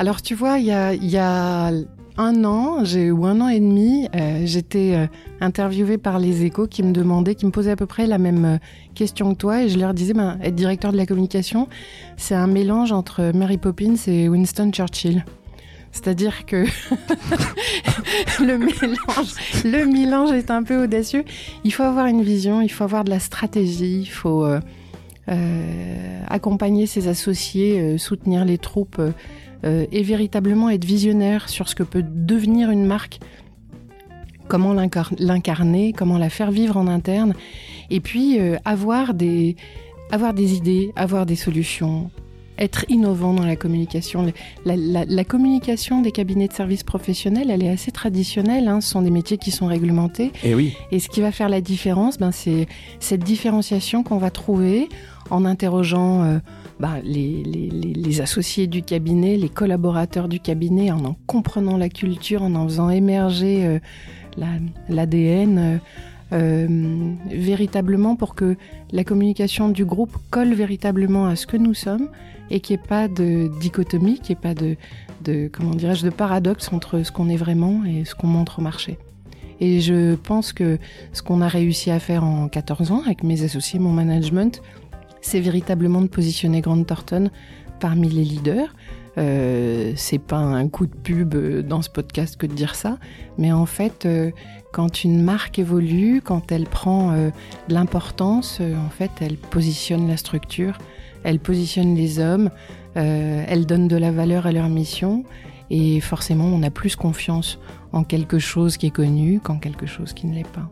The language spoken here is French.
Alors tu vois, il y a, un an, ou un an et demi, euh, j'étais euh, interviewée par les Échos qui me demandaient, qui me posaient à peu près la même euh, question que toi, et je leur disais, ben, être directeur de la communication, c'est un mélange entre Mary Poppins et Winston Churchill. C'est-à-dire que le mélange, le mélange est un peu audacieux. Il faut avoir une vision, il faut avoir de la stratégie, il faut accompagner ses associés, soutenir les troupes euh, et véritablement être visionnaire sur ce que peut devenir une marque, comment l'incarner, comment la faire vivre en interne, et puis euh, avoir, des, avoir des idées, avoir des solutions, être innovant dans la communication. La, communication des cabinets de services professionnels, elle est assez traditionnelle. Hein. Ce sont des métiers qui sont réglementés. Et, eh oui. et ce qui va faire la différence, ben, c'est cette différenciation qu'on va trouver en interrogeant euh, bah, les, associés du cabinet, les collaborateurs du cabinet, en en comprenant la culture, en en faisant émerger euh, l'ADN. Euh, euh, véritablement pour que la communication du groupe colle véritablement à ce que nous sommes et qu'il n'y ait pas de dichotomie, qu'il n'y ait pas de, comment dirais-je, de paradoxe entre ce qu'on est vraiment et ce qu'on montre au marché. Et je pense que ce qu'on a réussi à faire en 14 ans avec mes associés, mon management, c'est véritablement de positionner Grant Thornton parmi les leaders. Euh, c'est pas un coup de pub dans ce podcast que de dire ça, mais en fait, euh, quand une marque évolue, quand elle prend euh, de l'importance, euh, en fait, elle positionne la structure, elle positionne les hommes, elle donne de la valeur à leur mission, et forcément, on a plus confiance en quelque chose qui est connu qu'en quelque chose qui ne l'est pas.